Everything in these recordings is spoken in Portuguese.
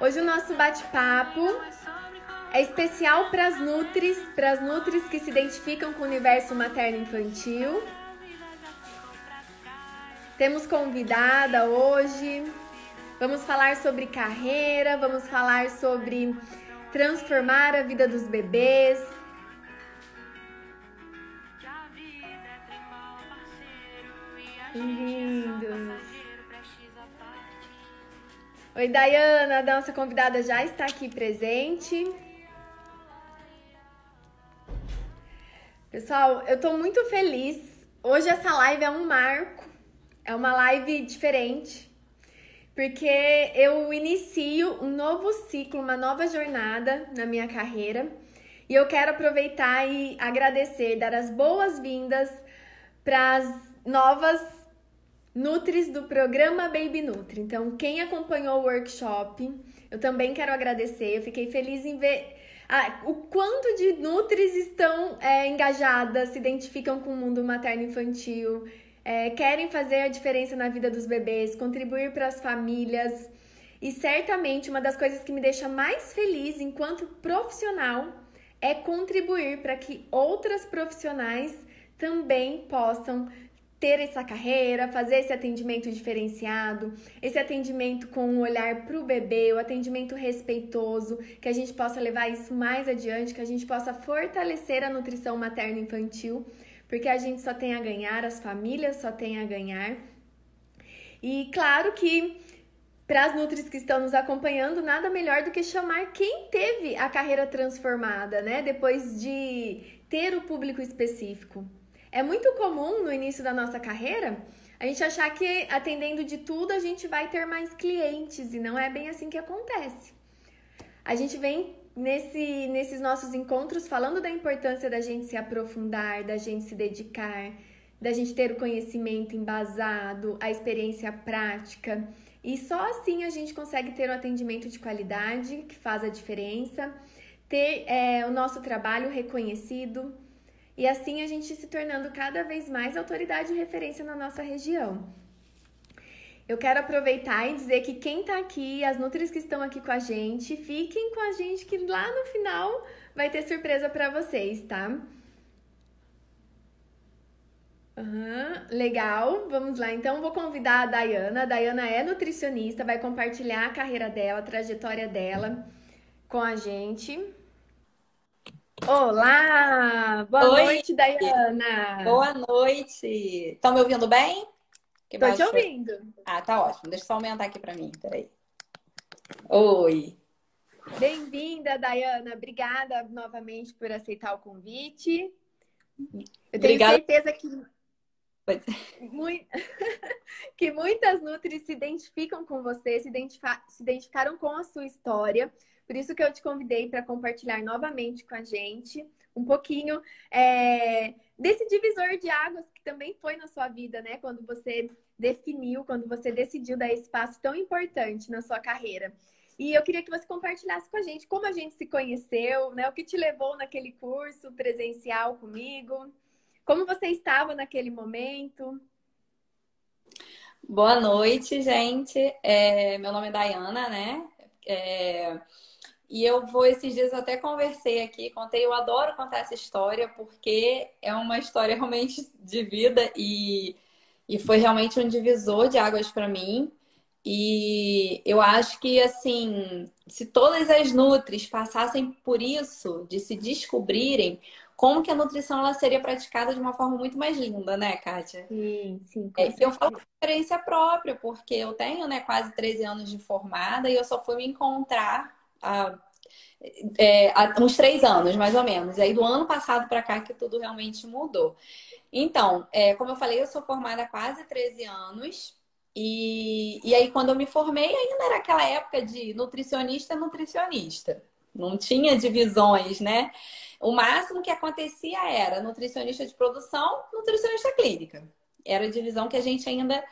Hoje o nosso bate-papo é especial para as nutris, para as nutris que se identificam com o universo materno-infantil. Temos convidada hoje. Vamos falar sobre carreira, vamos falar sobre transformar a vida dos bebês. Lindos. Oi, Dayana, a nossa convidada já está aqui presente. Pessoal, eu tô muito feliz. Hoje essa live é um marco, é uma live diferente, porque eu inicio um novo ciclo, uma nova jornada na minha carreira. E eu quero aproveitar e agradecer, dar as boas-vindas para as novas Nutris do programa Baby Nutri. Então, quem acompanhou o workshop, eu também quero agradecer. Eu fiquei feliz em ver ah, o quanto de Nutris estão é, engajadas, se identificam com o mundo materno-infantil, é, querem fazer a diferença na vida dos bebês, contribuir para as famílias. E certamente uma das coisas que me deixa mais feliz enquanto profissional é contribuir para que outras profissionais também possam ter essa carreira, fazer esse atendimento diferenciado, esse atendimento com um olhar para o bebê, o atendimento respeitoso, que a gente possa levar isso mais adiante, que a gente possa fortalecer a nutrição materno-infantil, porque a gente só tem a ganhar, as famílias só têm a ganhar. E claro que para as Nutris que estão nos acompanhando, nada melhor do que chamar quem teve a carreira transformada, né? Depois de ter o público específico. É muito comum no início da nossa carreira a gente achar que atendendo de tudo a gente vai ter mais clientes e não é bem assim que acontece. A gente vem nesse, nesses nossos encontros falando da importância da gente se aprofundar, da gente se dedicar, da gente ter o conhecimento embasado, a experiência prática. E só assim a gente consegue ter um atendimento de qualidade que faz a diferença, ter é, o nosso trabalho reconhecido e assim a gente se tornando cada vez mais autoridade e referência na nossa região. Eu quero aproveitar e dizer que quem está aqui, as Nutris que estão aqui com a gente, fiquem com a gente que lá no final vai ter surpresa para vocês, tá? Uhum, legal, vamos lá. Então, vou convidar a Dayana. A Dayana é nutricionista, vai compartilhar a carreira dela, a trajetória dela com a gente. Olá! Boa Oi. noite, Dayana! Boa noite! Estão me ouvindo bem? Que Tô baixo... te ouvindo. Ah, tá ótimo. Deixa eu só aumentar aqui para mim, peraí. Oi! Bem-vinda, Dayana. Obrigada novamente por aceitar o convite. Eu tenho Obrigada. certeza que que muitas Nutris se identificam com você, se identificaram com a sua história. Por isso que eu te convidei para compartilhar novamente com a gente um pouquinho é, desse divisor de águas que também foi na sua vida, né? Quando você definiu, quando você decidiu dar esse passo tão importante na sua carreira. E eu queria que você compartilhasse com a gente como a gente se conheceu, né? O que te levou naquele curso presencial comigo, como você estava naquele momento. Boa noite, gente. É, meu nome é Dayana, né? É, e eu vou, esses dias até conversei aqui, contei, eu adoro contar essa história, porque é uma história realmente de vida e, e foi realmente um divisor de águas para mim. E eu acho que, assim, se todas as nutris passassem por isso, de se descobrirem, como que a nutrição ela seria praticada de uma forma muito mais linda, né, Kátia? Sim, sim. É, eu falo por experiência própria, porque eu tenho né, quase 13 anos de formada e eu só fui me encontrar há, é, há uns três anos, mais ou menos. E aí, do ano passado para cá, que tudo realmente mudou. Então, é, como eu falei, eu sou formada há quase 13 anos. E, e aí, quando eu me formei, ainda era aquela época de nutricionista, nutricionista. Não tinha divisões, né? O máximo que acontecia era nutricionista de produção, nutricionista clínica. Era a divisão que a gente ainda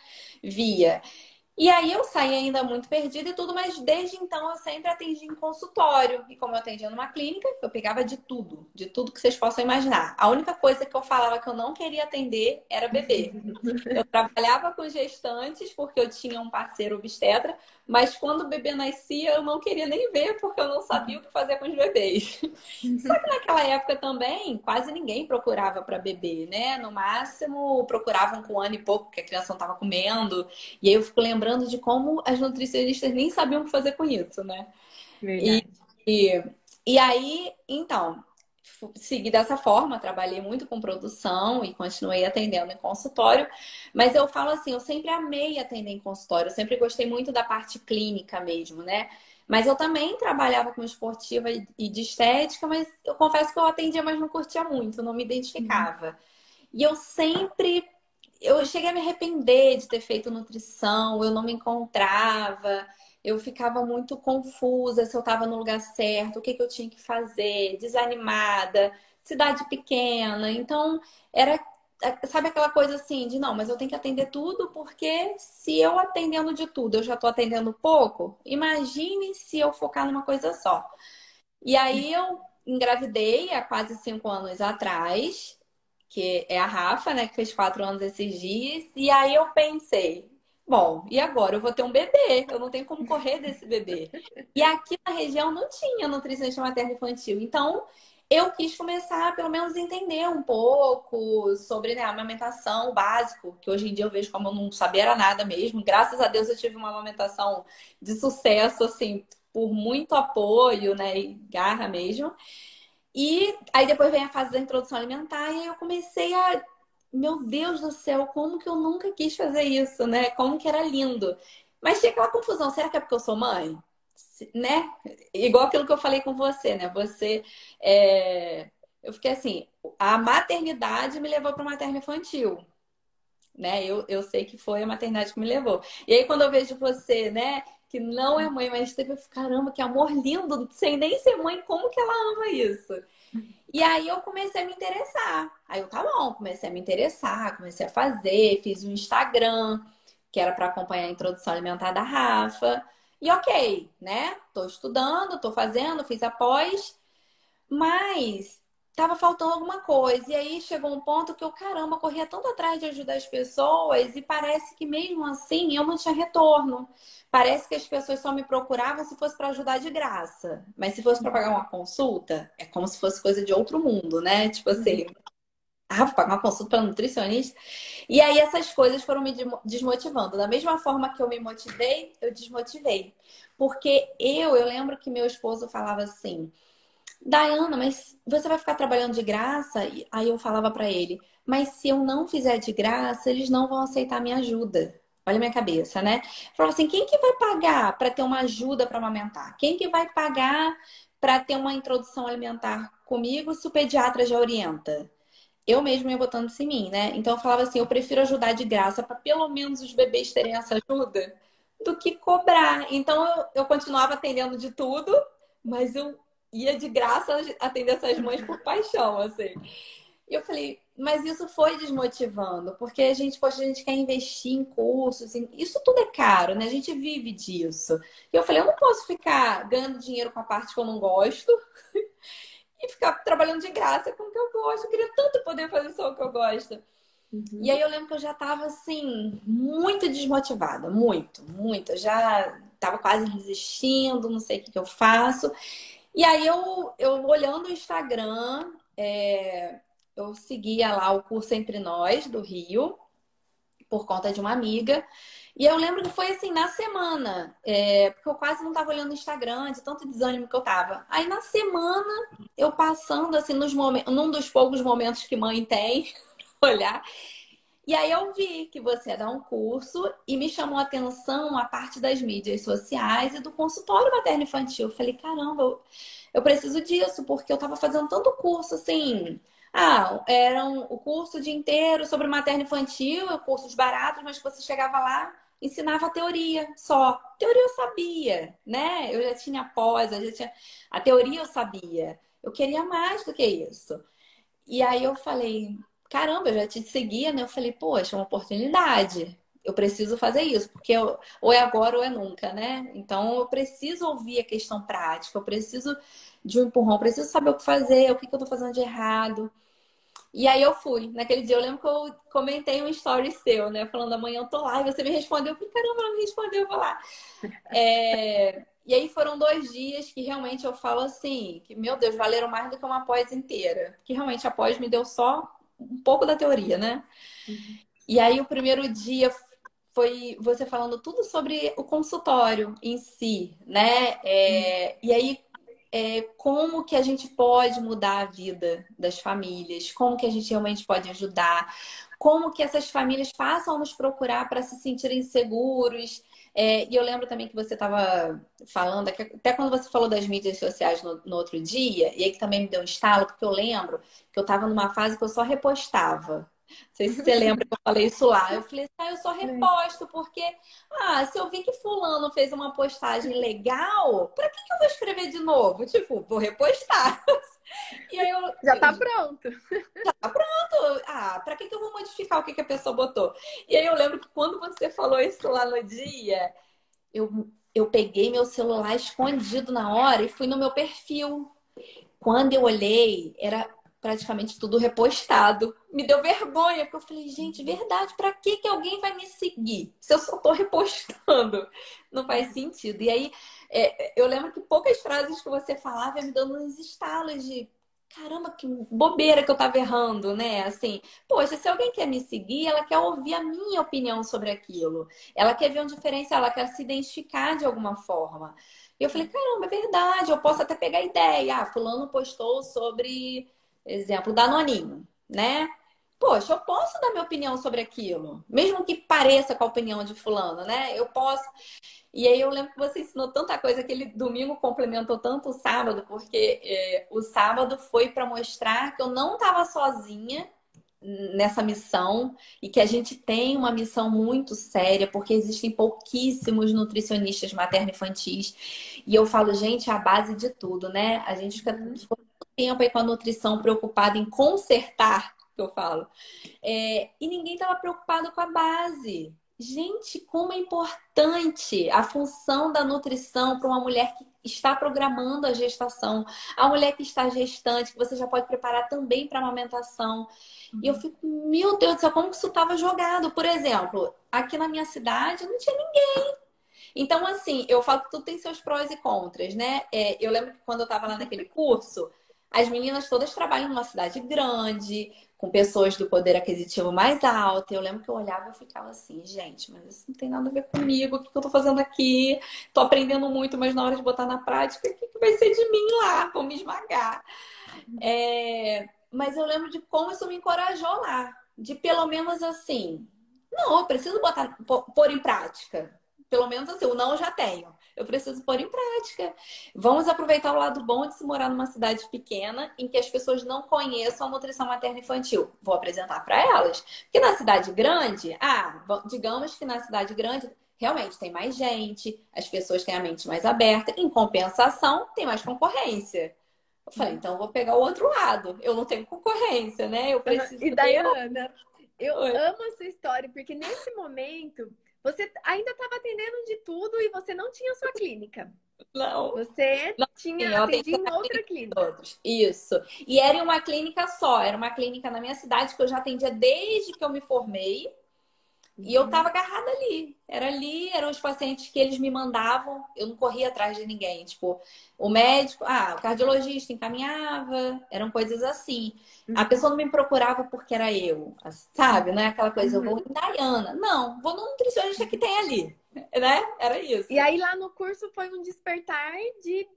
via. E aí eu saí ainda muito perdida e tudo, mas desde então eu sempre atendi em consultório. E como eu atendia numa clínica, eu pegava de tudo, de tudo que vocês possam imaginar. A única coisa que eu falava que eu não queria atender era bebê. Eu trabalhava com gestantes porque eu tinha um parceiro obstetra, Mas quando o bebê nascia, eu não queria nem ver, porque eu não sabia o que fazer com os bebês. Só que naquela época também, quase ninguém procurava para bebê, né? No máximo, procuravam com um ano e pouco, porque a criança não estava comendo. E aí eu fico lembrando de como as nutricionistas nem sabiam o que fazer com isso, né? E, e, e aí, então, segui dessa forma, trabalhei muito com produção e continuei atendendo em consultório, mas eu falo assim, eu sempre amei atender em consultório, eu sempre gostei muito da parte clínica mesmo, né? Mas eu também trabalhava com esportiva e de estética, mas eu confesso que eu atendia, mas não curtia muito, não me identificava. Uhum. E eu sempre eu cheguei a me arrepender de ter feito nutrição, eu não me encontrava eu ficava muito confusa se eu estava no lugar certo, o que, que eu tinha que fazer, desanimada, cidade pequena. Então, era, sabe aquela coisa assim de não, mas eu tenho que atender tudo, porque se eu atendendo de tudo eu já estou atendendo pouco, imagine se eu focar numa coisa só. E aí eu engravidei há quase cinco anos atrás, que é a Rafa, né, que fez quatro anos esses dias, e aí eu pensei, Bom, e agora eu vou ter um bebê, eu não tenho como correr desse bebê. E aqui na região não tinha nutricionista materno infantil. Então, eu quis começar, pelo menos, entender um pouco sobre né, a amamentação básico, que hoje em dia eu vejo como eu não sabia nada mesmo. Graças a Deus eu tive uma amamentação de sucesso, assim, por muito apoio, né, e garra mesmo. E aí depois vem a fase da introdução alimentar e eu comecei a meu Deus do céu, como que eu nunca quis fazer isso, né? Como que era lindo. Mas tinha aquela confusão, será que é porque eu sou mãe? Né? Igual aquilo que eu falei com você, né? Você. É... Eu fiquei assim, a maternidade me levou para materno infantil. Né? Eu, eu sei que foi a maternidade que me levou. E aí, quando eu vejo você, né, que não é mãe, mas teve, caramba, que amor lindo, sem nem ser mãe, como que ela ama isso? E aí eu comecei a me interessar. Aí eu, tá bom, comecei a me interessar, comecei a fazer, fiz um Instagram, que era para acompanhar a introdução alimentar da Rafa. E ok, né? Tô estudando, tô fazendo, fiz após, mas tava faltando alguma coisa. E aí chegou um ponto que eu, caramba, corria tanto atrás de ajudar as pessoas e parece que mesmo assim eu não tinha retorno. Parece que as pessoas só me procuravam se fosse para ajudar de graça. Mas se fosse para pagar uma consulta, é como se fosse coisa de outro mundo, né? Tipo assim, ah, vou pagar uma consulta para nutricionista. E aí essas coisas foram me desmotivando. Da mesma forma que eu me motivei, eu desmotivei. Porque eu, eu lembro que meu esposo falava assim: Dayana, mas você vai ficar trabalhando de graça? Aí eu falava para ele, mas se eu não fizer de graça, eles não vão aceitar minha ajuda. Olha minha cabeça, né? Falava assim, quem que vai pagar para ter uma ajuda para amamentar? Quem que vai pagar para ter uma introdução alimentar comigo se o pediatra já orienta? Eu mesmo ia botando isso em mim, né? Então eu falava assim, eu prefiro ajudar de graça para pelo menos os bebês terem essa ajuda do que cobrar. Então eu, eu continuava atendendo de tudo, mas eu ia de graça atender essas mães por paixão, assim. E eu falei, mas isso foi desmotivando, porque a gente, poxa, a gente quer investir em cursos, em... isso tudo é caro, né? A gente vive disso. E eu falei, eu não posso ficar ganhando dinheiro com a parte que eu não gosto e ficar trabalhando de graça com o que eu gosto. Eu queria tanto poder fazer só o que eu gosto. Uhum. E aí eu lembro que eu já tava assim, muito desmotivada, muito, muito. Eu já tava quase desistindo, não sei o que, que eu faço. E aí eu, eu olhando o Instagram, é, eu seguia lá o curso Entre Nós, do Rio, por conta de uma amiga. E eu lembro que foi assim, na semana, é, porque eu quase não estava olhando o Instagram, de tanto desânimo que eu tava. Aí na semana, eu passando assim, nos momentos, num dos poucos momentos que mãe tem, olhar. E aí eu vi que você ia dar um curso e me chamou a atenção a parte das mídias sociais e do consultório materno infantil. Eu falei, caramba, eu, eu preciso disso, porque eu estava fazendo tanto curso assim. Ah, era um, o curso o dia inteiro sobre materno infantil, cursos baratos, mas você chegava lá, ensinava a teoria só. Teoria eu sabia, né? Eu já tinha pós, eu já tinha. A teoria eu sabia. Eu queria mais do que isso. E aí eu falei, caramba, eu já te seguia, né? Eu falei, poxa, é uma oportunidade. Eu preciso fazer isso, porque eu, ou é agora ou é nunca, né? Então eu preciso ouvir a questão prática, eu preciso de um empurrão, eu preciso saber o que fazer, o que, que eu tô fazendo de errado. E aí eu fui. Naquele dia eu lembro que eu comentei um story seu, né? Falando amanhã eu tô lá. E você me respondeu. Eu falei, caramba, ela me respondeu, eu vou lá. É... E aí foram dois dias que realmente eu falo assim, que, meu Deus, valeram mais do que uma pós inteira. Porque realmente a pós me deu só um pouco da teoria, né? Uhum. E aí o primeiro dia foi você falando tudo sobre o consultório em si, né? É... Uhum. E aí é, como que a gente pode mudar a vida das famílias, como que a gente realmente pode ajudar, como que essas famílias passam a nos procurar para se sentirem seguros. É, e eu lembro também que você estava falando, até quando você falou das mídias sociais no, no, outro dia, e aí que também me deu um estalo, porque eu lembro que eu estava numa fase que eu só repostava. Não sei se você lembra que eu falei isso lá. Eu falei, ah, eu só reposto, porque ah, se eu vi que fulano fez uma postagem legal, para que, que eu vou escrever de novo? Tipo, vou repostar. E aí eu, já tá pronto. Já tá pronto. Ah, pra que, que eu vou modificar o que, que a pessoa botou? E aí eu lembro que quando você falou isso lá no dia, eu, eu peguei meu celular escondido na hora e fui no meu perfil. Quando eu olhei, era praticamente tudo repostado. Me deu vergonha, porque eu falei, gente, verdade, para que, que alguém vai me seguir se eu só tô repostando? Não faz sentido. E aí, é, eu lembro que poucas frases que você falava me dando uns estalos de caramba, que bobeira que eu tava errando, né? Assim, poxa, se alguém quer me seguir, ela quer ouvir a minha opinião sobre aquilo. Ela quer ver um diferencial, ela quer se identificar de alguma forma. E eu falei, caramba, é verdade, eu posso até pegar ideia. Ah, fulano postou sobre exemplo, Danoninho, né? Poxa, eu posso dar minha opinião sobre aquilo, mesmo que pareça com a opinião de fulano, né? Eu posso. E aí eu lembro que você ensinou tanta coisa, aquele domingo complementou tanto o sábado, porque é, o sábado foi para mostrar que eu não estava sozinha nessa missão e que a gente tem uma missão muito séria, porque existem pouquíssimos nutricionistas materno-infantis. E eu falo, gente, é a base de tudo, né? A gente fica tempo aí com a nutrição preocupada em consertar, que eu falo. É, e ninguém estava preocupado com a base. Gente, como é importante a função da nutrição para uma mulher que está programando a gestação, a mulher que está gestante, que você já pode preparar também para amamentação. Uhum. E eu fico, meu Deus do céu, como que isso estava jogado? Por exemplo, aqui na minha cidade não tinha ninguém. Então, assim, eu falo que tudo tem seus prós e contras, né? É, eu lembro que quando eu estava lá naquele curso, as meninas todas trabalham numa cidade grande, com pessoas do poder aquisitivo mais alto. Eu lembro que eu olhava e ficava assim, gente, mas isso não tem nada a ver comigo. O que eu tô fazendo aqui? Tô aprendendo muito, mas na hora de botar na prática, o que vai ser de mim lá? Vão me esmagar. É... Mas eu lembro de como isso me encorajou lá. De pelo menos assim, não, eu preciso botar, pôr em prática. Pelo menos assim, o não eu já tenho eu preciso pôr em prática. Vamos aproveitar o lado bom de se morar numa cidade pequena em que as pessoas não conheçam a nutrição materna infantil. Vou apresentar para elas. Porque na cidade grande, ah, digamos que na cidade grande realmente tem mais gente, as pessoas têm a mente mais aberta. Em compensação, tem mais concorrência. Eu falei, então eu vou pegar o outro lado. Eu não tenho concorrência, né? Eu preciso. E Dayana, eu Oi. amo essa história, porque nesse momento você ainda estava atendendo de tudo e você não tinha sua clínica. Não. Você não, tinha atendido em outra clínica. Outros. Isso. E era em uma clínica só, era uma clínica na minha cidade que eu já atendia desde que eu me formei. E eu tava agarrada ali. Era ali, eram os pacientes que eles me mandavam. Eu não corria atrás de ninguém. Tipo, o médico, ah, o cardiologista encaminhava. Eram coisas assim. A uhum. pessoa não me procurava porque era eu, sabe? Não é aquela coisa, eu vou uhum. em Dayana. Não, vou no nutricionista que tem ali. Né? Era isso. E aí lá no curso foi um despertar de,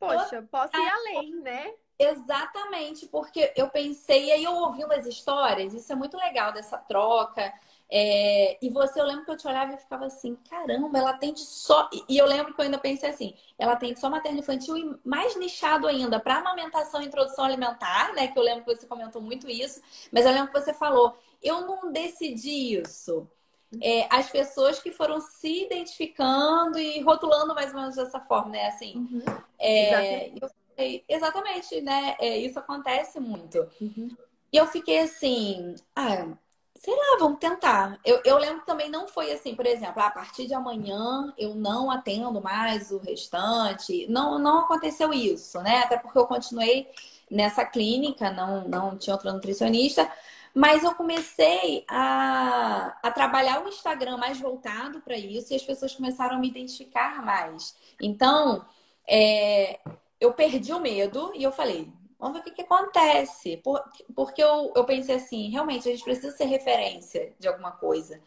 poxa, posso ir além, né? Exatamente, porque eu pensei, e aí eu ouvindo as histórias, isso é muito legal dessa troca. É, e você, eu lembro que eu te olhava e ficava assim, caramba, ela atende só. E eu lembro que eu ainda pensei assim, ela atende só materno infantil e mais nichado ainda para amamentação e introdução alimentar, né? Que eu lembro que você comentou muito isso, mas eu lembro que você falou, eu não decidi isso. É, as pessoas que foram se identificando e rotulando mais ou menos dessa forma, né? Assim, uhum. é, exatamente. exatamente, né? É, isso acontece muito. Uhum. E eu fiquei assim, ah, Sei lá, vamos tentar. Eu, eu lembro também não foi assim, por exemplo, a partir de amanhã eu não atendo mais o restante. Não, não aconteceu isso, né? Até porque eu continuei nessa clínica, não, não tinha outra nutricionista. Mas eu comecei a, a trabalhar o Instagram mais voltado para isso e as pessoas começaram a me identificar mais. Então, é, eu perdi o medo e eu falei, Vamos ver o que, que acontece. Por, porque eu, eu pensei assim, realmente, a gente precisa ser referência de alguma coisa.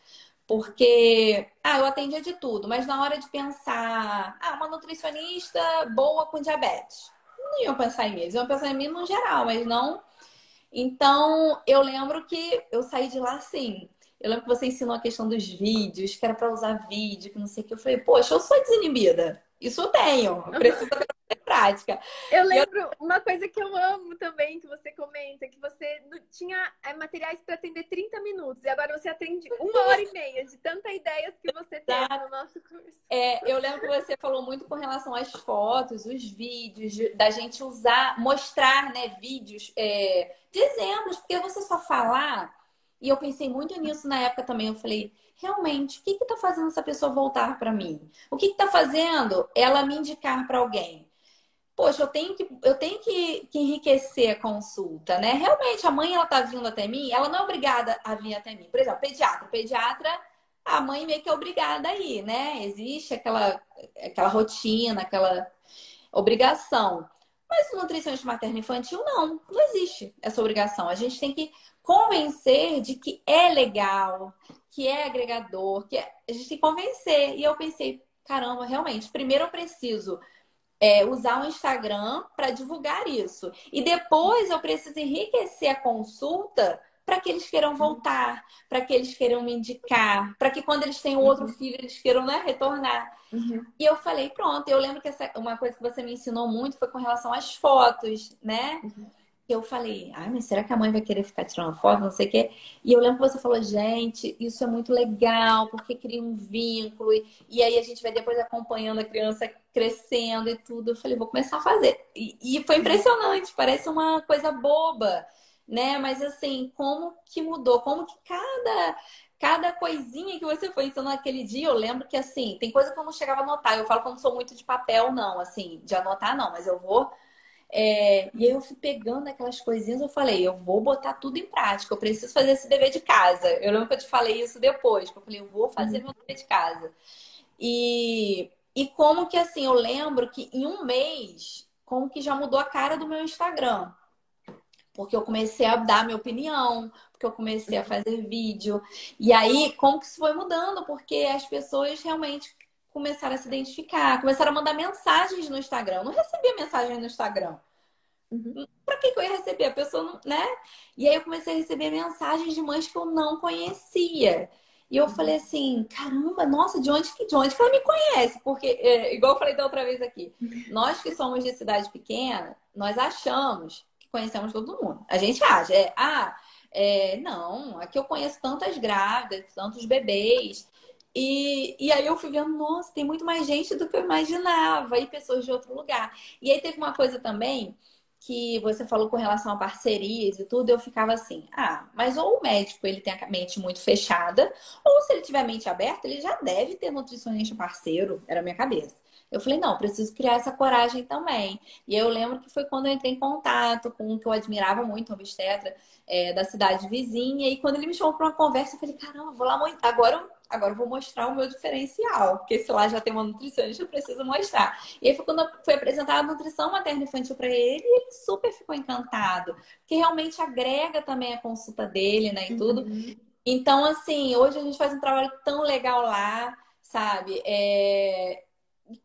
Porque, ah, eu atendia de tudo, mas na hora de pensar, ah, uma nutricionista boa com diabetes. Não iam pensar em mim, eles iam pensar em mim no geral, mas não. Então, eu lembro que eu saí de lá assim. Eu lembro que você ensinou a questão dos vídeos, que era para usar vídeo, que não sei o que. Eu falei, poxa, eu sou desinibida. Isso eu tenho. Eu preciso prática. Eu lembro eu... uma coisa que eu amo também, que você comenta, que você tinha é, materiais para atender 30 minutos e agora você atende uma hora e meia, de tanta ideias que você tem no nosso curso. É, eu lembro que você falou muito com relação às fotos, os vídeos, da gente usar, mostrar, né, vídeos é, de exemplos, porque você só falar, e eu pensei muito nisso na época também, eu falei, realmente, o que está fazendo essa pessoa voltar para mim? O que está fazendo ela me indicar para alguém? Poxa, eu tenho que, eu tenho que, que, enriquecer a consulta, né? Realmente, a mãe, ela tá vindo até mim, ela não é obrigada a vir até mim. Por exemplo, pediatra. Pediatra, a mãe meio que é obrigada a ir, né? Existe aquela, aquela rotina, aquela obrigação. Mas no nutricionista materno infantil, não. Não existe essa obrigação. A gente tem que convencer de que é legal, que é agregador, que é... a gente tem que convencer. E eu pensei, caramba, realmente, primeiro eu preciso é, usar o Instagram para divulgar isso. E depois eu preciso enriquecer a consulta para que eles queiram voltar, para que eles queiram me indicar, para que quando eles tenham outro uhum. filho, eles queiram né, retornar. Uhum. E eu falei, pronto, eu lembro que essa, uma coisa que você me ensinou muito foi com relação às fotos, né? Uhum eu falei, ai, mas será que a mãe vai querer ficar tirando foto, não sei o quê? E eu lembro que você falou, gente, isso é muito legal, porque cria um vínculo, e, e aí a gente vai depois acompanhando a criança crescendo e tudo. Eu falei, vou começar a fazer. E, e foi impressionante, parece uma coisa boba, né? Mas assim, como que mudou, como que cada cada coisinha que você foi ensinando naquele dia, eu lembro que assim, tem coisa que eu não chegava a anotar. Eu falo que eu não sou muito de papel, não, assim, de anotar, não, mas eu vou é, e aí eu fui pegando aquelas coisinhas, eu falei, eu vou botar tudo em prática, eu preciso fazer esse dever de casa. Eu lembro que eu te falei isso depois, que eu falei, eu vou fazer uhum. meu dever de casa. E, e como que assim, eu lembro que em um mês, como que já mudou a cara do meu Instagram. Porque eu comecei a dar minha opinião, porque eu comecei a fazer vídeo. E aí, como que isso foi mudando? Porque as pessoas realmente começaram a se identificar, começaram a mandar mensagens no Instagram. Eu não recebia mensagem no Instagram. Uhum. Pra que, que eu ia receber? A pessoa não, né? E aí eu comecei a receber mensagens de mães que eu não conhecia. E eu uhum. falei assim, caramba, nossa, de onde que de onde que ela me conhece? Porque, é, igual eu falei da outra vez aqui, nós que somos de cidade pequena, nós achamos que conhecemos todo mundo. A gente acha, é, ah, é, não, aqui eu conheço tantas grávidas, tantos bebês. E, e aí eu fui vendo, nossa, tem muito mais gente do que eu imaginava, e pessoas de outro lugar. E aí teve uma coisa também que você falou com relação a parcerias e tudo, eu ficava assim, ah, mas ou o médico ele tem a mente muito fechada, ou se ele tiver a mente aberta, ele já deve ter nutricionista parceiro, era a minha cabeça. Eu falei, não, preciso criar essa coragem também. E eu lembro que foi quando eu entrei em contato com um que eu admirava muito, um obstetra é, da cidade vizinha, e quando ele me chamou para uma conversa, eu falei, caramba, vou lá, agora eu agora eu vou mostrar o meu diferencial, porque se lá já tem uma nutricionista, eu preciso mostrar. E aí foi quando foi apresentada a nutrição materna infantil para ele, e ele super ficou encantado, porque realmente agrega também a consulta dele, né, e tudo. Uhum. Então, assim, hoje a gente faz um trabalho tão legal lá, sabe? É...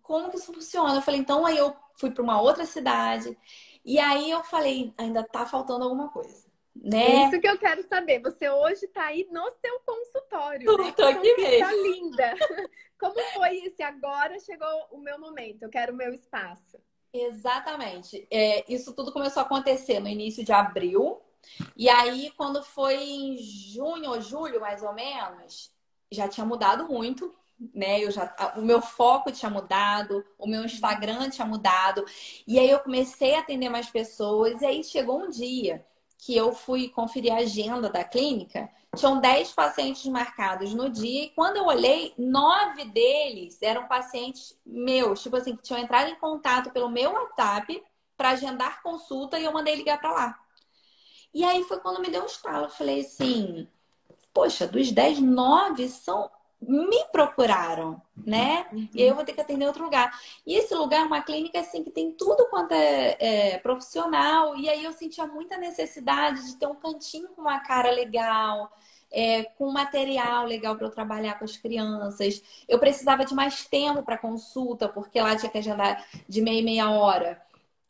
Como que isso funciona? Eu falei, então aí eu fui para uma outra cidade, e aí eu falei, ainda tá faltando alguma coisa. Né? É isso que eu quero saber. Você hoje está aí no seu consultório. Né? tô aqui mesmo. Tá linda. Como foi esse agora chegou o meu momento? Eu quero o meu espaço. Exatamente. É, isso tudo começou a acontecer no início de abril. E aí, quando foi em junho ou julho, mais ou menos, já tinha mudado muito, né? Eu já, o meu foco tinha mudado, o meu Instagram tinha mudado. E aí eu comecei a atender mais pessoas. E aí chegou um dia que eu fui conferir a agenda da clínica, tinham 10 pacientes marcados no dia, e quando eu olhei, nove deles eram pacientes meus, tipo assim, que tinham entrado em contato pelo meu WhatsApp para agendar consulta e eu mandei ligar para lá. E aí foi quando me deu um estalo. Eu falei assim, poxa, dos 10, 9 são me procuraram, né? Uhum. E aí eu vou ter que atender outro lugar. E esse lugar é uma clínica assim que tem tudo quanto é, é, profissional. E aí eu sentia muita necessidade de ter um cantinho com uma cara legal, é, com material legal para eu trabalhar com as crianças. Eu precisava de mais tempo para consulta, porque lá tinha que agendar de meia e meia hora.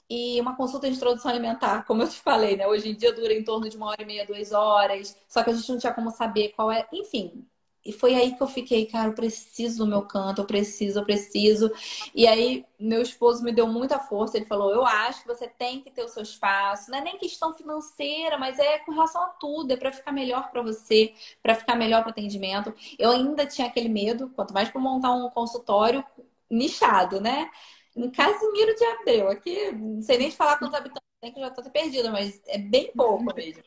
E uma consulta de introdução alimentar, como eu te falei, né? Hoje em dia dura em torno de uma hora e meia, duas horas. Só que a gente não tinha como saber qual é. Enfim, e foi aí que eu fiquei, cara, eu preciso do meu canto, eu preciso, eu preciso. E aí, meu esposo me deu muita força. Ele falou: Eu acho que você tem que ter o seu espaço. Não é nem questão financeira, mas é com relação a tudo. É para ficar melhor para você, para ficar melhor para atendimento. Eu ainda tinha aquele medo, quanto mais para montar um consultório nichado, né? Em Casimiro de Abreu, aqui, não sei nem te falar quantos habitantes tem, que eu já tô perdida, mas é bem pouco mesmo.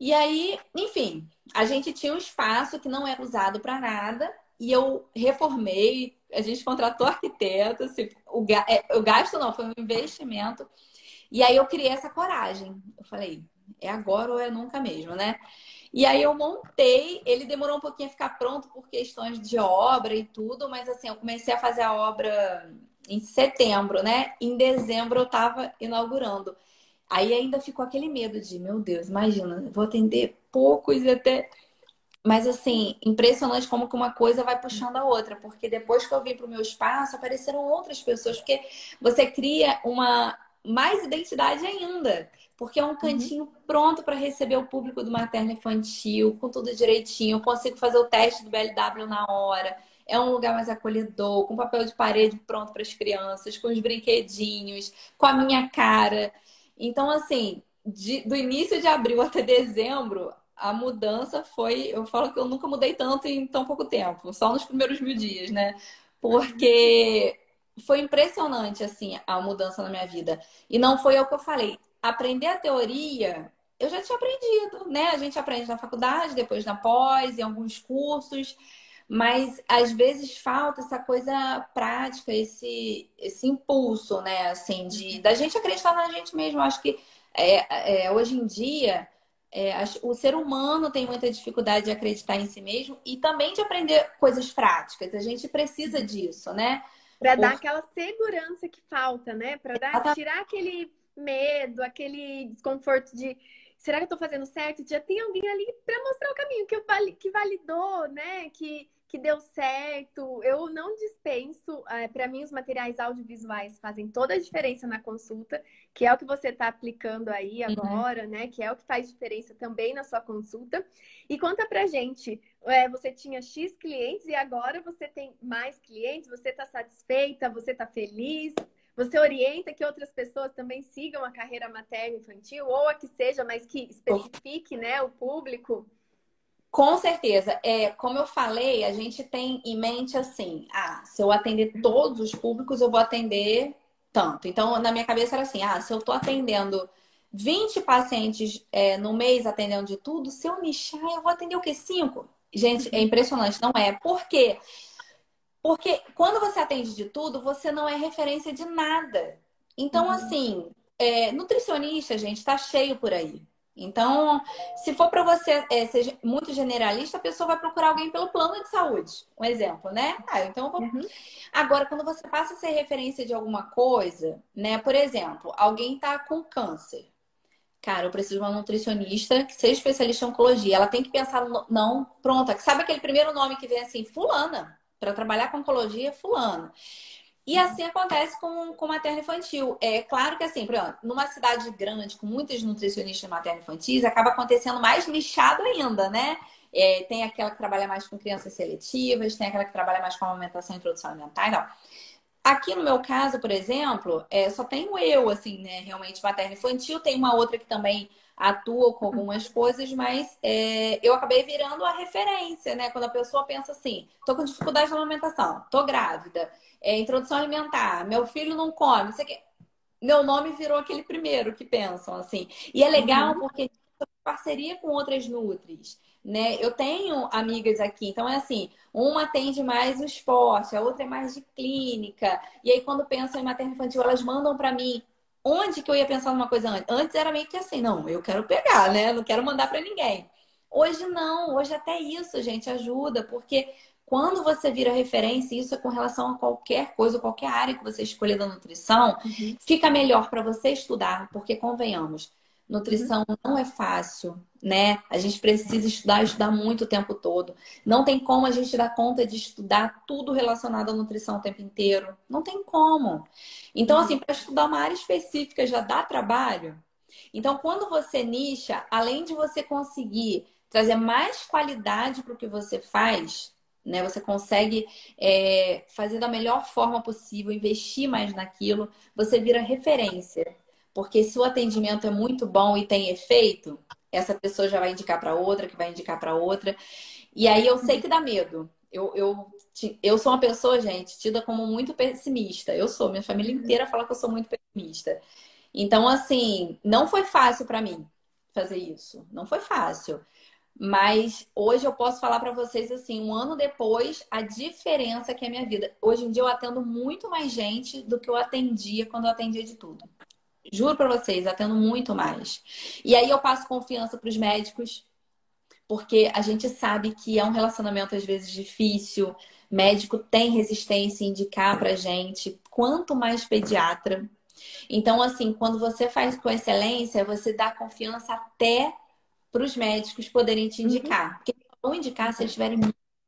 E aí, enfim, a gente tinha um espaço que não era usado para nada e eu reformei, a gente contratou arquiteto, assim, o, é, o gasto não, foi um investimento. E aí eu criei essa coragem. Eu falei, é agora ou é nunca mesmo, né? E aí eu montei, ele demorou um pouquinho a ficar pronto por questões de obra e tudo, mas assim, eu comecei a fazer a obra em setembro, né? Em dezembro eu estava inaugurando. Aí ainda ficou aquele medo de, meu Deus, imagina, vou atender poucos e até. Mas assim, impressionante como que uma coisa vai puxando a outra, porque depois que eu vim para o meu espaço, apareceram outras pessoas, porque você cria uma mais identidade ainda, porque é um uhum. cantinho uhum. pronto para receber o público do materno infantil, com tudo direitinho, eu consigo fazer o teste do BLW na hora. É um lugar mais acolhedor, com papel de parede pronto para as crianças, com os brinquedinhos, com a minha cara. Então, assim, de, do início de abril até dezembro, a mudança foi. Eu falo que eu nunca mudei tanto em tão pouco tempo, só nos primeiros mil dias, né? Porque foi impressionante, assim, a mudança na minha vida. E não foi o que eu falei. Aprender a teoria, eu já tinha aprendido, né? A gente aprende na faculdade, depois na pós, em alguns cursos. Mas às vezes falta essa coisa prática, esse, esse impulso, né? Assim, de da gente acreditar na gente mesmo. Acho que é, é, hoje em dia é, o ser humano tem muita dificuldade de acreditar em si mesmo e também de aprender coisas práticas. A gente precisa disso, né? Para dar aquela segurança que falta, né? Para tirar aquele medo, aquele desconforto de será que eu estou fazendo certo? Já tem alguém ali para mostrar o caminho que, eu, que validou, né? Que que deu certo. Eu não dispenso. É, para mim, os materiais audiovisuais fazem toda a diferença na consulta, que é o que você está aplicando aí uhum. agora, uhum. né? Que é o que faz diferença também na sua consulta. E conta pra gente, é, você tinha X clientes e agora você tem mais clientes, você está satisfeita, você está feliz? Você orienta que outras pessoas também sigam a carreira materna infantil ou a que seja, mas que especifique, né, o público? Com certeza. É, como eu falei, a gente tem em mente assim: ah, se eu atender todos os públicos, eu vou atender tanto. Então, na minha cabeça era assim: ah, se eu estou atendendo 20 pacientes é, no mês, atendendo de tudo, se eu nichar, eu vou atender o quê? Cinco? Gente, é impressionante, não é? Por quê? Porque quando você atende de tudo, você não é referência de nada. Então, uhum. assim, é, nutricionista, gente, tá cheio por aí. Então, se for para você é, ser muito generalista, a pessoa vai procurar alguém pelo plano de saúde. Um exemplo, né? Ah, então vou... uhum. Agora, quando você passa a ser referência de alguma coisa, né? Por exemplo, alguém tá com câncer. Cara, eu preciso de uma nutricionista que seja especialista em oncologia. Ela tem que pensar, no... não, pronta. Sabe aquele primeiro nome que vem assim, fulana, para trabalhar com oncologia, fulana. E assim acontece com, com materno infantil. É claro que assim, exemplo, numa cidade grande com muitos nutricionistas materno infantis, acaba acontecendo mais lixado ainda, né? É, tem aquela que trabalha mais com crianças seletivas, tem aquela que trabalha mais com amamentação e introdução alimentar e não. Aqui no meu caso, por exemplo, é, só tenho eu, assim, né? Realmente materno infantil, tem uma outra que também atua com algumas coisas, mas é, eu acabei virando a referência, né? Quando a pessoa pensa assim, tô com dificuldade na amamentação, tô grávida é, introdução alimentar, meu filho não come, isso aqui. meu nome virou aquele primeiro que pensam, assim. E é legal uhum. porque parceria com outras Nutris, né? Eu tenho amigas aqui, então é assim, uma atende mais o esporte, a outra é mais de clínica. E aí quando pensam em materno infantil, elas mandam para mim onde que eu ia pensar numa coisa antes? Antes era meio que assim, não, eu quero pegar, né? Não quero mandar para ninguém. Hoje não, hoje até isso, gente, ajuda, porque quando você vira referência, isso é com relação a qualquer coisa, qualquer área que você escolher da nutrição, uhum. fica melhor para você estudar, porque convenhamos, nutrição uhum. não é fácil, né? A gente precisa estudar, estudar muito o tempo todo. Não tem como a gente dar conta de estudar tudo relacionado à nutrição o tempo inteiro. Não tem como. Então, uhum. assim, para estudar uma área específica já dá trabalho. Então, quando você nicha, além de você conseguir trazer mais qualidade para o que você faz, né? Você consegue é, fazer da melhor forma possível, investir mais naquilo, você vira referência. Porque se o atendimento é muito bom e tem efeito, essa pessoa já vai indicar para outra, que vai indicar para outra. E aí eu sei que dá medo. Eu, eu, eu sou uma pessoa, gente, tida como muito pessimista. Eu sou, minha família inteira fala que eu sou muito pessimista. Então, assim, não foi fácil para mim fazer isso. Não foi fácil. Mas hoje eu posso falar para vocês assim, um ano depois, a diferença que é a minha vida. Hoje em dia eu atendo muito mais gente do que eu atendia quando eu atendia de tudo. Juro para vocês, atendo muito mais. E aí eu passo confiança para os médicos, porque a gente sabe que é um relacionamento às vezes difícil. Médico tem resistência em indicar para gente, quanto mais pediatra. Então, assim, quando você faz com excelência, você dá confiança até para os médicos poderem te uhum. indicar. Uhum. Porque vão indicar se eles tiverem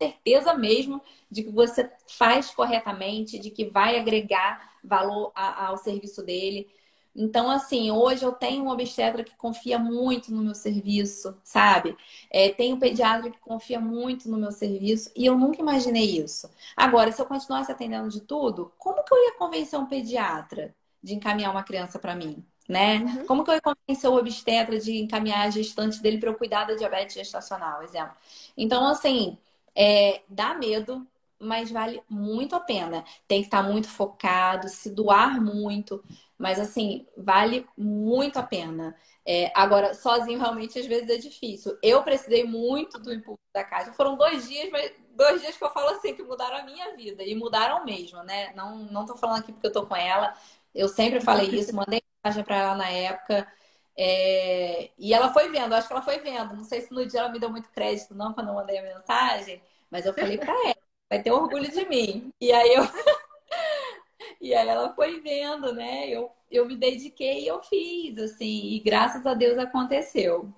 certeza mesmo de que você faz corretamente, de que vai agregar valor ao serviço dele. Então, assim, hoje eu tenho um obstetra que confia muito no meu serviço, sabe? É, tenho um pediatra que confia muito no meu serviço e eu nunca imaginei isso. Agora, se eu continuasse atendendo de tudo, como que eu ia convencer um pediatra de encaminhar uma criança para mim? né? Uhum. Como que eu ia convencer o obstetra de encaminhar a gestante dele para eu cuidar da diabetes gestacional, exemplo? Então, assim, é, dá medo, mas vale muito a pena. Tem que estar muito focado, se doar muito, mas assim, vale muito a pena. É, agora, sozinho realmente às vezes é difícil. Eu precisei muito do impulso da caixa. Foram dois dias, mas dois dias que eu falo assim que mudaram a minha vida e mudaram mesmo, né? Não, não tô falando aqui porque eu tô com ela. Eu sempre falei isso, mandei mensagem para ela na época. É... E ela foi vendo, acho que ela foi vendo. Não sei se no dia ela me deu muito crédito, não, quando eu mandei a mensagem, mas eu falei para ela, vai ter orgulho de mim. E aí eu. E aí ela foi vendo, né? Eu, eu me dediquei e eu fiz, assim, e graças a Deus aconteceu.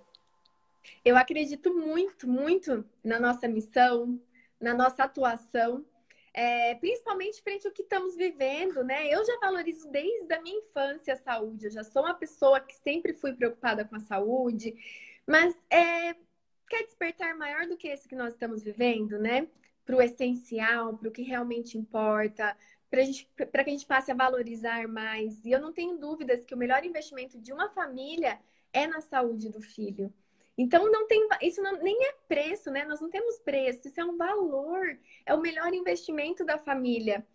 Eu acredito muito, muito na nossa missão, na nossa atuação é, principalmente frente ao que estamos vivendo, né? Eu já valorizo desde a minha infância a saúde, eu já sou uma pessoa que sempre fui preocupada com a saúde, mas é, quer despertar maior do que esse que nós estamos vivendo, né? Para o essencial, para o que realmente importa, para que a gente passe a valorizar mais. E eu não tenho dúvidas que o melhor investimento de uma família é na saúde do filho. Então não tem isso não, nem é preço, né? Nós não temos preço, isso é um valor, é o melhor investimento da família.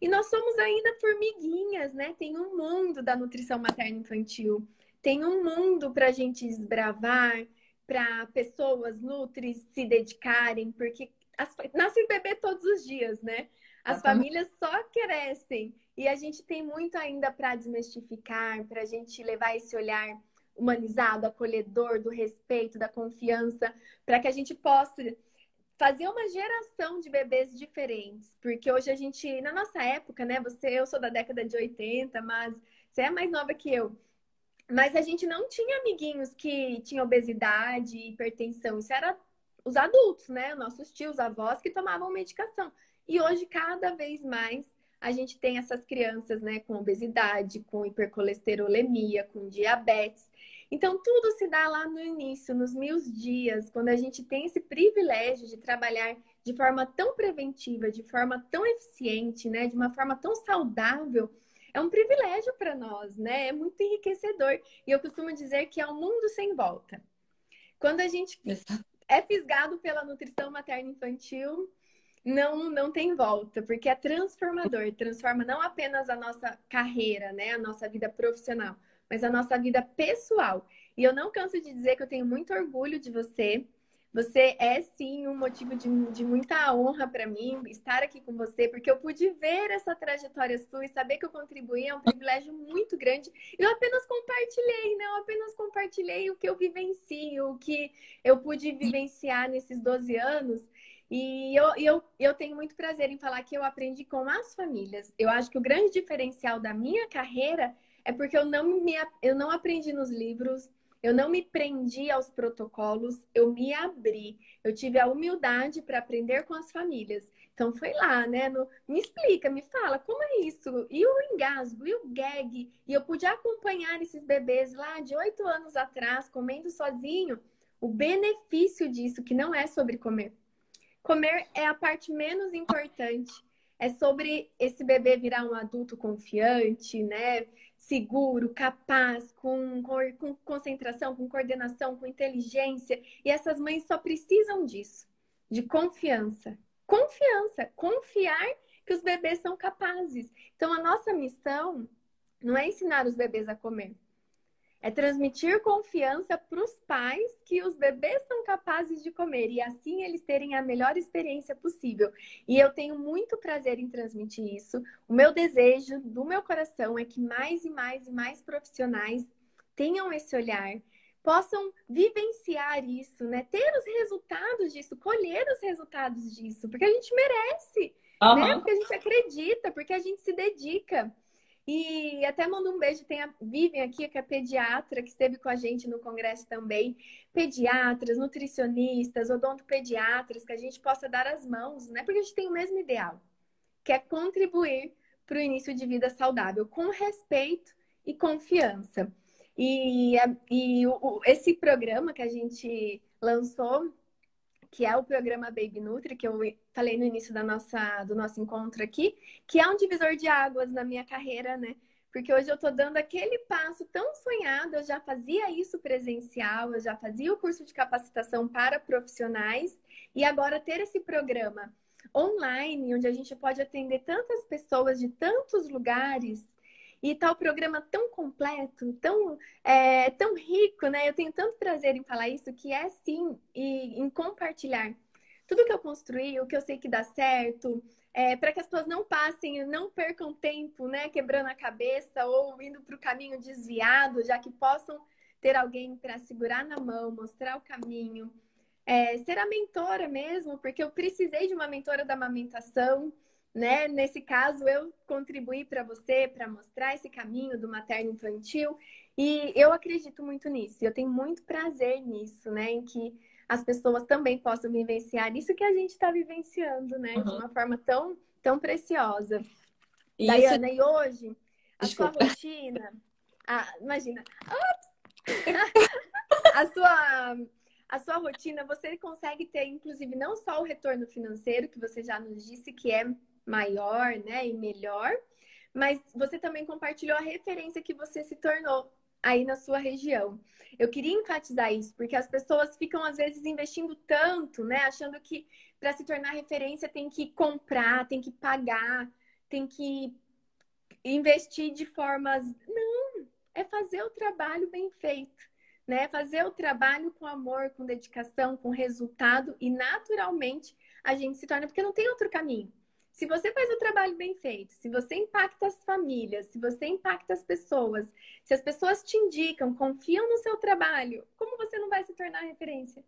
E nós somos ainda formiguinhas, né? Tem um mundo da nutrição materna infantil, tem um mundo para a gente desbravar, para pessoas nutris se dedicarem, porque as, nasce bebê todos os dias, né? As famílias só crescem e a gente tem muito ainda para desmistificar, para a gente levar esse olhar humanizado, acolhedor, do respeito, da confiança, para que a gente possa fazer uma geração de bebês diferentes. Porque hoje a gente, na nossa época, né? Você, eu sou da década de 80, mas você é mais nova que eu. Mas a gente não tinha amiguinhos que tinham obesidade e hipertensão. Isso era os adultos, né? Nossos tios, avós que tomavam medicação. E hoje, cada vez mais, a gente tem essas crianças, né, com obesidade, com hipercolesterolemia, com diabetes. Então, tudo se dá lá no início, nos mil dias, quando a gente tem esse privilégio de trabalhar de forma tão preventiva, de forma tão eficiente, né, de uma forma tão saudável. É um privilégio para nós, né? É muito enriquecedor. E eu costumo dizer que é um mundo sem volta. Quando a gente é fisgado pela nutrição materna infantil, não não tem volta, porque é transformador, transforma não apenas a nossa carreira, né, a nossa vida profissional, mas a nossa vida pessoal. E eu não canso de dizer que eu tenho muito orgulho de você. Você é sim um motivo de, de muita honra para mim estar aqui com você, porque eu pude ver essa trajetória sua e saber que eu contribuí é um privilégio muito grande. Eu apenas compartilhei, né? Eu apenas compartilhei o que eu vivencio, o que eu pude vivenciar nesses 12 anos. E eu, eu, eu tenho muito prazer em falar que eu aprendi com as famílias. Eu acho que o grande diferencial da minha carreira é porque eu não, me, eu não aprendi nos livros, eu não me prendi aos protocolos, eu me abri. Eu tive a humildade para aprender com as famílias. Então foi lá, né? No, me explica, me fala, como é isso? E o engasgo, e o gag? E eu pude acompanhar esses bebês lá de oito anos atrás, comendo sozinho. O benefício disso, que não é sobre comer. Comer é a parte menos importante. É sobre esse bebê virar um adulto confiante, né? seguro, capaz, com, com concentração, com coordenação, com inteligência. E essas mães só precisam disso, de confiança. Confiança, confiar que os bebês são capazes. Então, a nossa missão não é ensinar os bebês a comer, é transmitir confiança para os pais que os bebês são capazes de comer e assim eles terem a melhor experiência possível. E eu tenho muito prazer em transmitir isso. O meu desejo do meu coração é que mais e mais e mais profissionais tenham esse olhar, possam vivenciar isso, né? Ter os resultados disso, colher os resultados disso, porque a gente merece, uhum. né? Porque a gente acredita, porque a gente se dedica. E até mando um beijo, tem a Vivian aqui, que é pediatra, que esteve com a gente no congresso também. Pediatras, nutricionistas, odontopediatras, que a gente possa dar as mãos, né? Porque a gente tem o mesmo ideal, que é contribuir para o início de vida saudável, com respeito e confiança. E, e o, esse programa que a gente lançou que é o programa Baby Nutri, que eu falei no início da nossa, do nosso encontro aqui, que é um divisor de águas na minha carreira, né? Porque hoje eu estou dando aquele passo tão sonhado, eu já fazia isso presencial, eu já fazia o curso de capacitação para profissionais, e agora ter esse programa online, onde a gente pode atender tantas pessoas de tantos lugares, e tal programa tão completo, tão, é, tão rico, né? Eu tenho tanto prazer em falar isso, que é sim, e, em compartilhar tudo que eu construí, o que eu sei que dá certo, é, para que as pessoas não passem, não percam tempo, né? Quebrando a cabeça ou indo para o caminho desviado, já que possam ter alguém para segurar na mão, mostrar o caminho. É, ser a mentora mesmo, porque eu precisei de uma mentora da amamentação né? Nesse caso, eu contribuí para você para mostrar esse caminho do materno infantil e eu acredito muito nisso. Eu tenho muito prazer nisso, né? Em que as pessoas também possam vivenciar isso que a gente está vivenciando, né? Uhum. De uma forma tão, tão preciosa. Isso... Daiana, e hoje, a Desculpa. sua rotina. Ah, imagina. a sua a sua rotina, você consegue ter, inclusive, não só o retorno financeiro, que você já nos disse que é maior, né, e melhor, mas você também compartilhou a referência que você se tornou aí na sua região. Eu queria enfatizar isso, porque as pessoas ficam às vezes investindo tanto, né, achando que para se tornar referência tem que comprar, tem que pagar, tem que investir de formas não, é fazer o trabalho bem feito, né? Fazer o trabalho com amor, com dedicação, com resultado e naturalmente a gente se torna porque não tem outro caminho. Se você faz o trabalho bem feito, se você impacta as famílias, se você impacta as pessoas, se as pessoas te indicam, confiam no seu trabalho, como você não vai se tornar referência?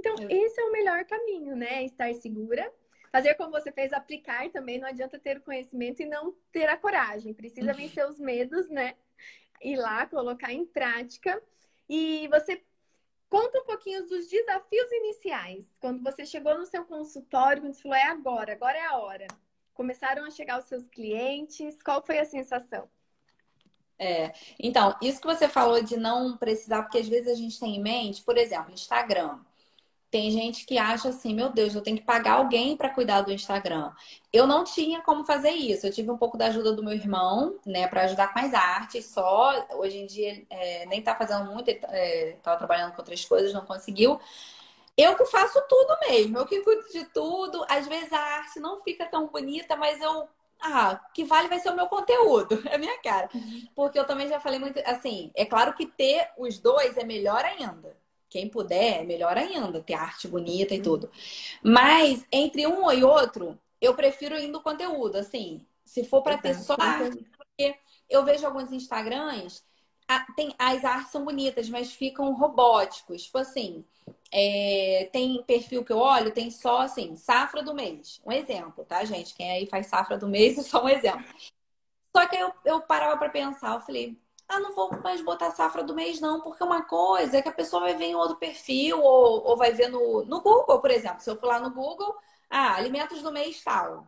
Então, esse é o melhor caminho, né? Estar segura, fazer como você fez, aplicar também. Não adianta ter o conhecimento e não ter a coragem. Precisa vencer os medos, né? Ir lá, colocar em prática. E você Conta um pouquinho dos desafios iniciais. Quando você chegou no seu consultório, quando você falou, é agora, agora é a hora começaram a chegar os seus clientes? Qual foi a sensação? É, então, isso que você falou de não precisar, porque às vezes a gente tem em mente, por exemplo, Instagram. Tem gente que acha assim, meu Deus, eu tenho que pagar alguém para cuidar do Instagram. Eu não tinha como fazer isso. Eu tive um pouco da ajuda do meu irmão, né, para ajudar com as artes. Só hoje em dia é, nem tá fazendo muito, ele é, tava trabalhando com outras coisas, não conseguiu. Eu que faço tudo mesmo, eu que cuido de tudo. Às vezes a arte não fica tão bonita, mas eu. Ah, que vale vai ser o meu conteúdo, é a minha cara. Uhum. Porque eu também já falei muito. Assim, é claro que ter os dois é melhor ainda. Quem puder, é melhor ainda, ter arte bonita e uhum. tudo. Mas entre um e outro, eu prefiro ir no conteúdo. Assim, se for para ter só arte, porque eu vejo alguns Instagrams tem, as artes são bonitas, mas ficam robóticos. Tipo assim, é, tem perfil que eu olho, tem só assim, safra do mês. Um exemplo, tá, gente? Quem aí faz safra do mês é só um exemplo. Só que eu, eu parava para pensar, eu falei, ah, não vou mais botar safra do mês, não, porque uma coisa é que a pessoa vai ver em outro perfil, ou, ou vai ver no, no Google, por exemplo. Se eu for lá no Google, ah, alimentos do mês tal.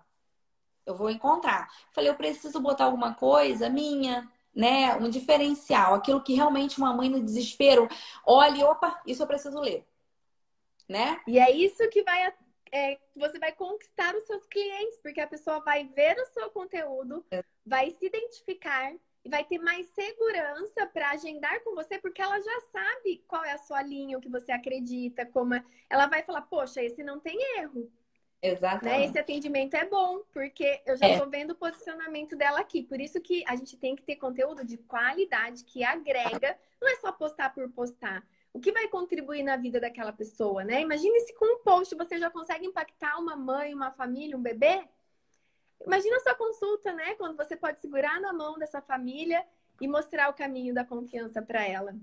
Eu vou encontrar. Falei, eu preciso botar alguma coisa minha, né? Um diferencial, aquilo que realmente uma mãe no desespero olhe, opa, isso eu preciso ler, né? E é isso que vai é, você vai conquistar os seus clientes, porque a pessoa vai ver o seu conteúdo, é. vai se identificar e vai ter mais segurança para agendar com você, porque ela já sabe qual é a sua linha, o que você acredita, como é... ela vai falar, poxa, esse não tem erro. Exatamente. Né? Esse atendimento é bom, porque eu já estou é. vendo o posicionamento dela aqui. Por isso que a gente tem que ter conteúdo de qualidade que agrega, não é só postar por postar. O que vai contribuir na vida daquela pessoa, né? Imagine se com um post você já consegue impactar uma mãe, uma família, um bebê. Imagina a sua consulta, né? Quando você pode segurar na mão dessa família e mostrar o caminho da confiança para ela.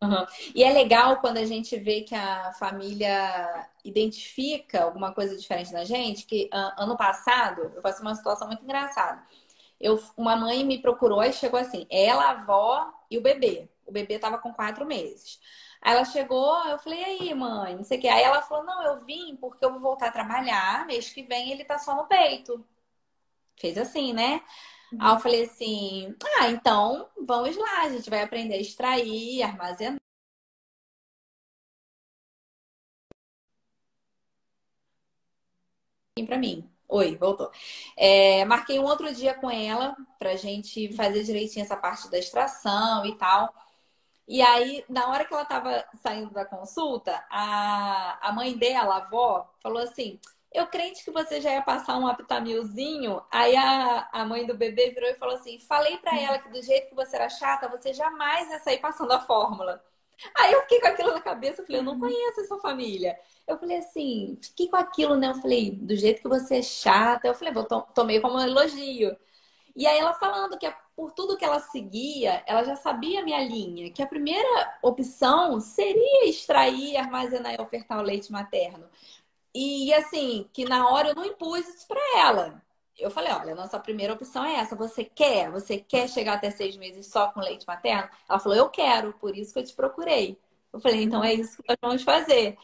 Uhum. E é legal quando a gente vê que a família identifica alguma coisa diferente na gente, que uh, ano passado eu passei uma situação muito engraçada. Eu, uma mãe me procurou e chegou assim, ela, a avó e o bebê. O bebê estava com quatro meses. Aí ela chegou, eu falei, aí, mãe, não sei o que. Aí ela falou, não, eu vim porque eu vou voltar a trabalhar, mês que vem ele tá só no peito. Fez assim, né? Uhum. Aí eu falei assim: ah, então vamos lá, a gente vai aprender a extrair, armazenar. para mim. Oi, voltou. É, marquei um outro dia com ela pra gente fazer direitinho essa parte da extração e tal. E aí, na hora que ela tava saindo da consulta, a, a mãe dela, a avó, falou assim: eu crente que você já ia passar um aptamilzinho. Aí a, a mãe do bebê virou e falou assim: falei para ela que do jeito que você era chata, você jamais ia sair passando a fórmula. Aí eu fiquei com aquilo na cabeça, eu falei, eu não conheço essa família. Eu falei assim, fiquei com aquilo, né? Eu falei, do jeito que você é chata, eu falei, vou tomei como um elogio. E aí ela falando que por tudo que ela seguia, ela já sabia a minha linha, que a primeira opção seria extrair, armazenar e ofertar o leite materno. E assim, que na hora eu não impus isso para ela. Eu falei, olha, nossa primeira opção é essa. Você quer? Você quer chegar até seis meses só com leite materno? Ela falou, eu quero, por isso que eu te procurei. Eu falei, então é isso que nós vamos fazer.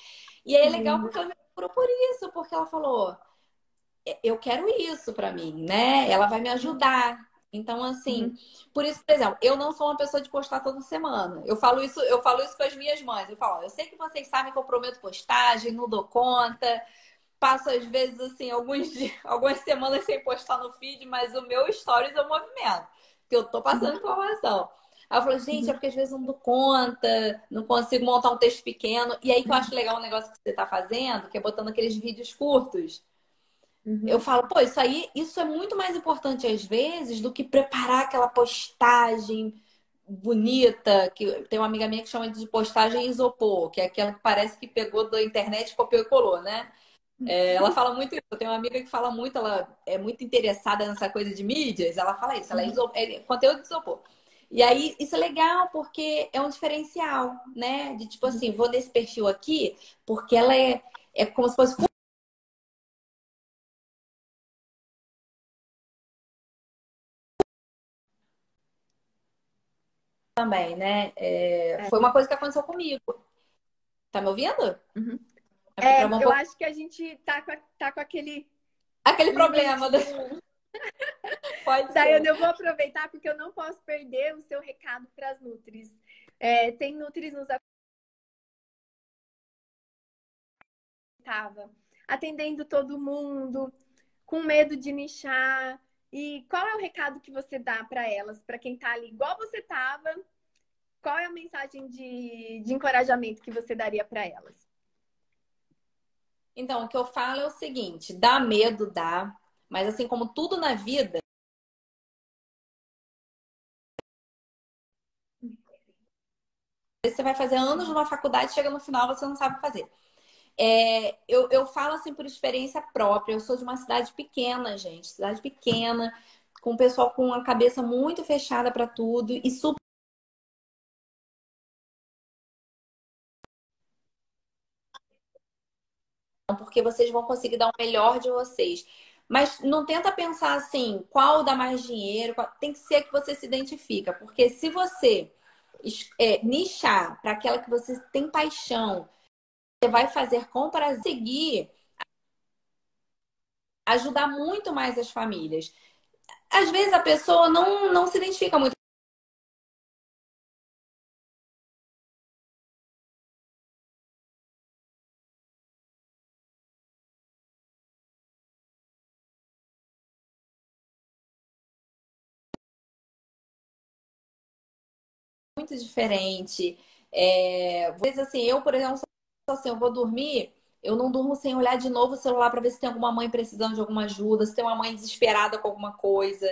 E aí é legal porque ela me procurou por isso, porque ela falou, eu quero isso para mim, né? Ela vai me ajudar. Então, assim, uhum. por isso, por exemplo, eu não sou uma pessoa de postar toda semana. Eu falo isso, eu falo isso com as minhas mães. Eu falo, eu sei que vocês sabem que eu prometo postagem, não dou conta. Passo, às vezes, assim, alguns dias, algumas semanas sem postar no feed, mas o meu stories é o movimento. Que eu tô passando uhum. informação. Aí eu falo, gente, é porque às vezes não dou conta, não consigo montar um texto pequeno. E aí que eu acho legal o negócio que você tá fazendo, que é botando aqueles vídeos curtos. Uhum. Eu falo, pô, isso aí, isso é muito mais importante às vezes do que preparar aquela postagem bonita, que tem uma amiga minha que chama de postagem isopor, que é aquela que parece que pegou da internet, copiou e colou, né? É, ela fala muito isso. Eu tenho uma amiga que fala muito, ela é muito interessada nessa coisa de mídias, ela fala isso, ela é, isopor, é conteúdo de isopor. E aí, isso é legal porque é um diferencial, né? De tipo assim, vou nesse perfil aqui, porque ela é, é como se fosse também, né? É, é. Foi uma coisa que aconteceu comigo. Tá me ouvindo? Uhum. É, é eu pouco... acho que a gente tá com, tá com aquele. Aquele problema. Do... Pode ser. eu vou aproveitar porque eu não posso perder o seu recado para as Nutris. É, tem Nutris nos estava atendendo todo mundo, com medo de nichar, e qual é o recado que você dá para elas, para quem está ali igual você estava? Mensagem de, de encorajamento que você daria para elas? Então, o que eu falo é o seguinte: dá medo, dá, mas assim como tudo na vida, você vai fazer anos numa faculdade, chega no final, você não sabe fazer. É, eu, eu falo assim por experiência própria. Eu sou de uma cidade pequena, gente, cidade pequena, com o pessoal com a cabeça muito fechada para tudo e super porque vocês vão conseguir dar o melhor de vocês. Mas não tenta pensar assim, qual dá mais dinheiro, qual... tem que ser que você se identifica, porque se você é, nichar para aquela que você tem paixão, você vai fazer com prazer, seguir, ajudar muito mais as famílias. Às vezes a pessoa não, não se identifica muito muito diferente. É, às vezes, assim, eu, por exemplo, assim, eu vou dormir, eu não durmo sem olhar de novo o celular para ver se tem alguma mãe precisando de alguma ajuda, se tem uma mãe desesperada com alguma coisa.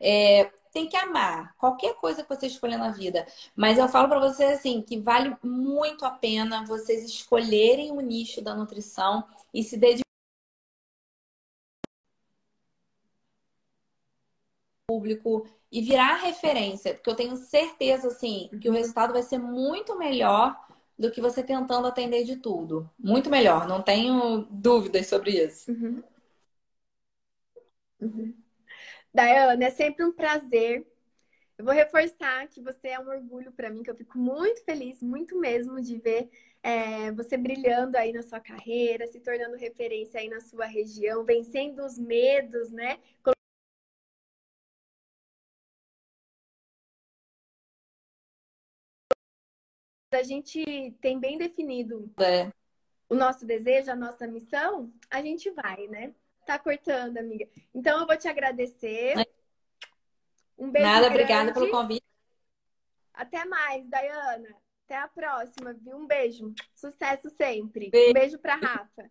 É, tem que amar qualquer coisa que você escolher na vida. Mas eu falo para vocês assim que vale muito a pena vocês escolherem o nicho da nutrição e se dedicar público e virar referência, porque eu tenho certeza assim que o resultado vai ser muito melhor do que você tentando atender de tudo. Muito melhor, não tenho dúvidas sobre isso. Uhum. Uhum. Dayana, é sempre um prazer. Eu vou reforçar que você é um orgulho para mim, que eu fico muito feliz, muito mesmo, de ver é, você brilhando aí na sua carreira, se tornando referência aí na sua região, vencendo os medos, né? A gente tem bem definido é. o nosso desejo, a nossa missão, a gente vai, né? Tá cortando, amiga. Então eu vou te agradecer. Um beijo. Nada, grande. obrigada pelo convite. Até mais, Dayana. Até a próxima, viu? Um beijo. Sucesso sempre. Beijo. Um beijo pra Rafa.